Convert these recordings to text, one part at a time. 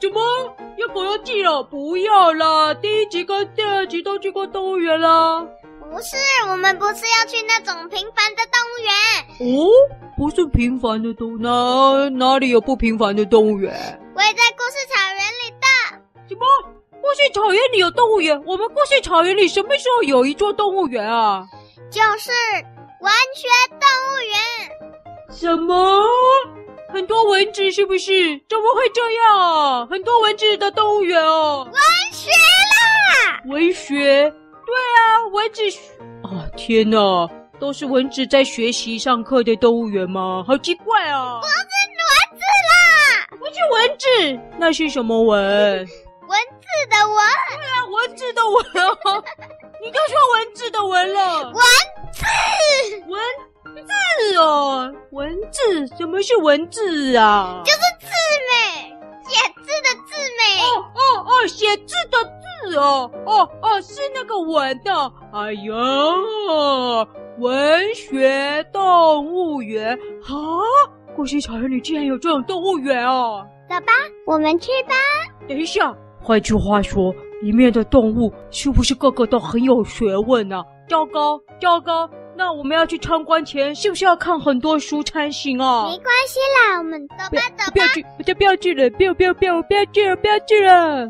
怎么要狗要寄了？不要啦，第一集跟第二集都去过动物园啦。不是，我们不是要去那种平凡的动物园。哦，不是平凡的动物，哪哪里有不平凡的动物园？我也在故事草原里的。什么？故事草原里有动物园？我们故事草原里什么时候有一座动物园啊？就是文学动物园。什么？很多蚊子是不是？怎么会这样啊？很多蚊子的动物园哦。文学啦！文学。对啊，蚊子啊！天哪，都是蚊子在学习上课的动物园吗？好奇怪啊！不是蚊子啦，不是蚊子，那是什么蚊？蚊子的蚊。对啊，蚊子的蚊哦。你都说蚊子的蚊了。文字，文字哦，文字，什么是文字啊？就是字美，写字的字美。哦哦哦，写字的字。是哦，哦哦，是那个文的。哎呀，文学动物园啊！故事草原里竟然有这种动物园哦！走吧，我们去吧。等一下，换句话说，里面的动物是不是个个都很有学问呢？糟糕，糟糕！那我们要去参观前，是不是要看很多书才行啊？没关系啦，我们走吧，走吧。不要去，我就不要去了，不要，不要，不要，不要去了，不要去了。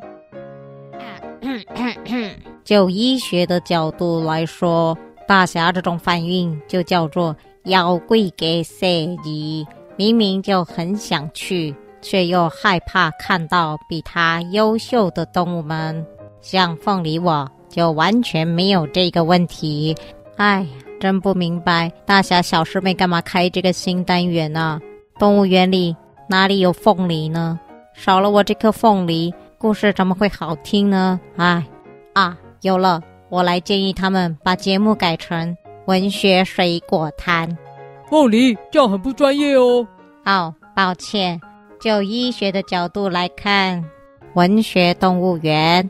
就医学的角度来说，大侠这种反应就叫做妖怪给设计。明明就很想去，却又害怕看到比他优秀的动物们。像凤梨，我就完全没有这个问题。哎呀，真不明白大侠小师妹干嘛开这个新单元呢、啊？动物园里哪里有凤梨呢？少了我这颗凤梨。故事怎么会好听呢？哎，啊，有了！我来建议他们把节目改成文学水果摊。凤梨，这样很不专业哦。哦，抱歉。就医学的角度来看，文学动物园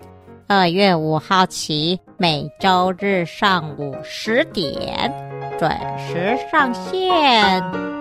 二月五号起，每周日上午十点准时上线。